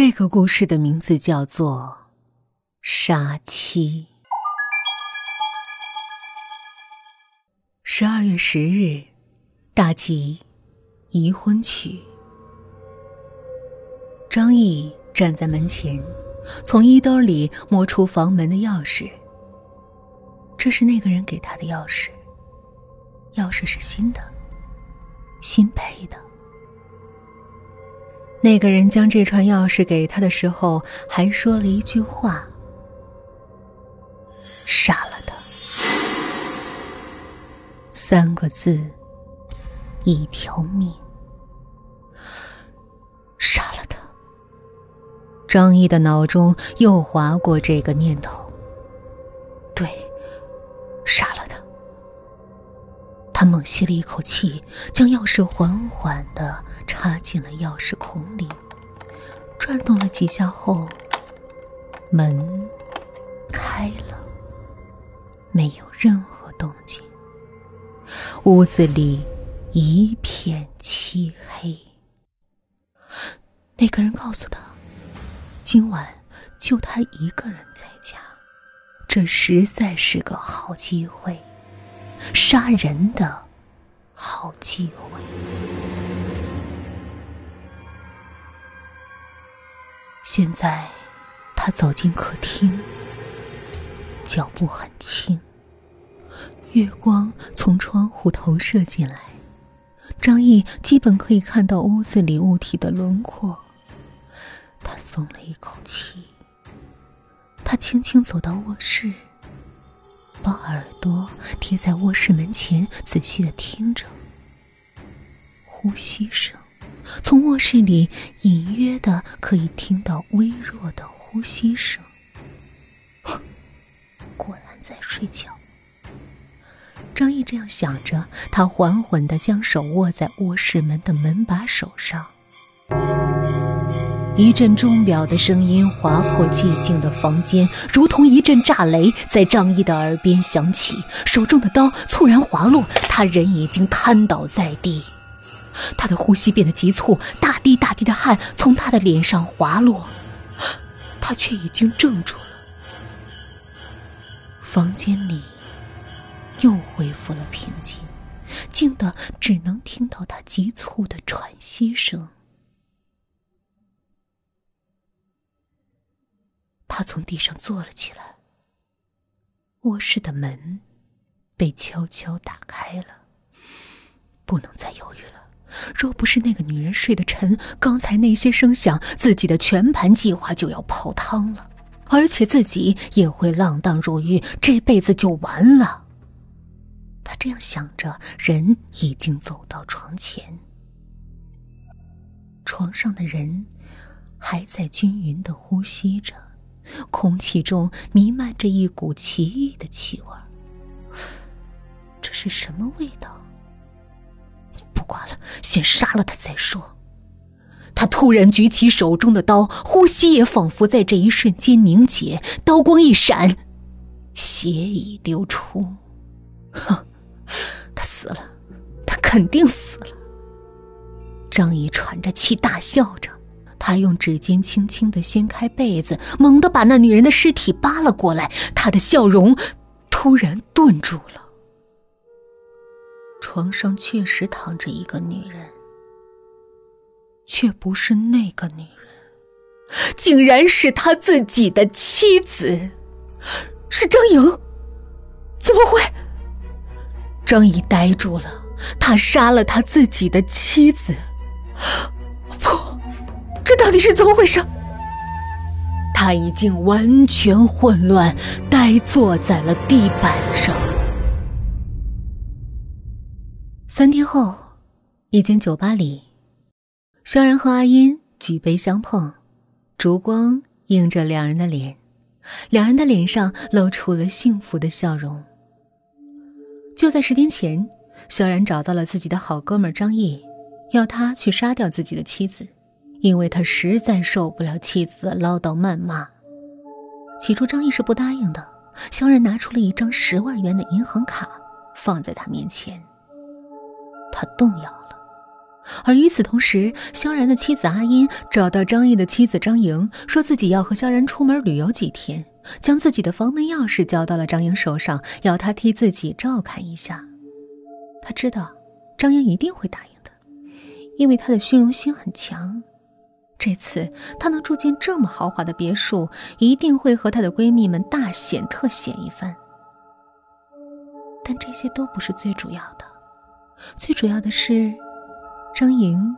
这个故事的名字叫做《杀妻》。十二月十日，大吉，宜婚曲。张毅站在门前，从衣兜里摸出房门的钥匙。这是那个人给他的钥匙，钥匙是新的，新配的。那个人将这串钥匙给他的时候，还说了一句话：“杀了他。”三个字，一条命。杀了他。张毅的脑中又划过这个念头。猛吸了一口气，将钥匙缓缓的。插进了钥匙孔里，转动了几下后，门开了，没有任何动静。屋子里一片漆黑。那个人告诉他，今晚就他一个人在家，这实在是个好机会，杀人的好机会。现在，他走进客厅，脚步很轻。月光从窗户投射进来，张毅基本可以看到屋子里物体的轮廓。他松了一口气。他轻轻走到卧室，把耳朵贴在卧室门前，仔细的听着呼吸声。从卧室里隐约的可以听到微弱的呼吸声，果然在睡觉。张毅这样想着，他缓缓的将手握在卧室门的门把手上。一阵钟表的声音划破寂静的房间，如同一阵炸雷在张毅的耳边响起，手中的刀猝然滑落，他人已经瘫倒在地。他的呼吸变得急促，大滴大滴的汗从他的脸上滑落，他却已经怔住了。房间里又恢复了平静，静的只能听到他急促的喘息声。他从地上坐了起来，卧室的门被悄悄打开了，不能再犹豫了。若不是那个女人睡得沉，刚才那些声响，自己的全盘计划就要泡汤了，而且自己也会锒铛入狱，这辈子就完了。他这样想着，人已经走到床前，床上的人还在均匀的呼吸着，空气中弥漫着一股奇异的气味这是什么味道？不管了，先杀了他再说。他突然举起手中的刀，呼吸也仿佛在这一瞬间凝结。刀光一闪，血已流出。哼，他死了，他肯定死了。张毅喘着气，大笑着。他用指尖轻轻的掀开被子，猛地把那女人的尸体扒了过来。他的笑容突然顿住了。床上确实躺着一个女人，却不是那个女人，竟然是他自己的妻子，是张颖。怎么会？张姨呆住了，他杀了他自己的妻子。到底是怎么回事？他已经完全混乱，呆坐在了地板上。三天后，一间酒吧里，萧然和阿音举杯相碰，烛光映着两人的脸，两人的脸上露出了幸福的笑容。就在十天前，萧然找到了自己的好哥们张毅，要他去杀掉自己的妻子，因为他实在受不了妻子的唠叨谩骂。起初，张毅是不答应的。萧然拿出了一张十万元的银行卡，放在他面前。他动摇了，而与此同时，萧然的妻子阿英找到张毅的妻子张莹，说自己要和萧然出门旅游几天，将自己的房门钥匙交到了张莹手上，要他替自己照看一下。他知道张莹一定会答应的，因为她的虚荣心很强。这次她能住进这么豪华的别墅，一定会和她的闺蜜们大显特显一番。但这些都不是最主要的，最主要的是。张莹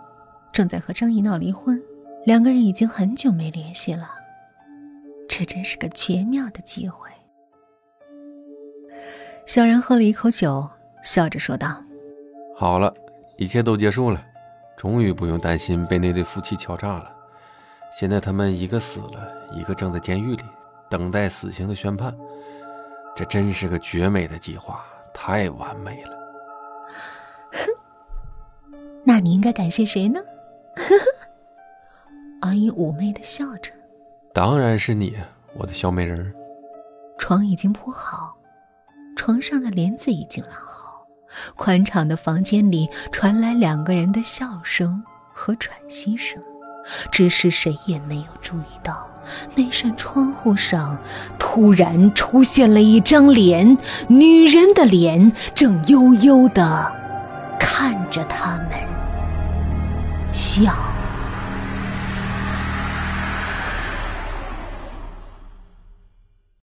正在和张毅闹离婚，两个人已经很久没联系了。这真是个绝妙的机会。小然喝了一口酒，笑着说道：“好了，一切都结束了，终于不用担心被那对夫妻敲诈了。现在他们一个死了，一个正在监狱里等待死刑的宣判。这真是个绝美的计划，太完美了。”哼那你应该感谢谁呢？阿姨妩媚的笑着。当然是你，我的小美人。床已经铺好，床上的帘子已经拉好，宽敞的房间里传来两个人的笑声和喘息声。只是谁也没有注意到，那扇窗户上突然出现了一张脸，女人的脸，正悠悠地看着他们。笑。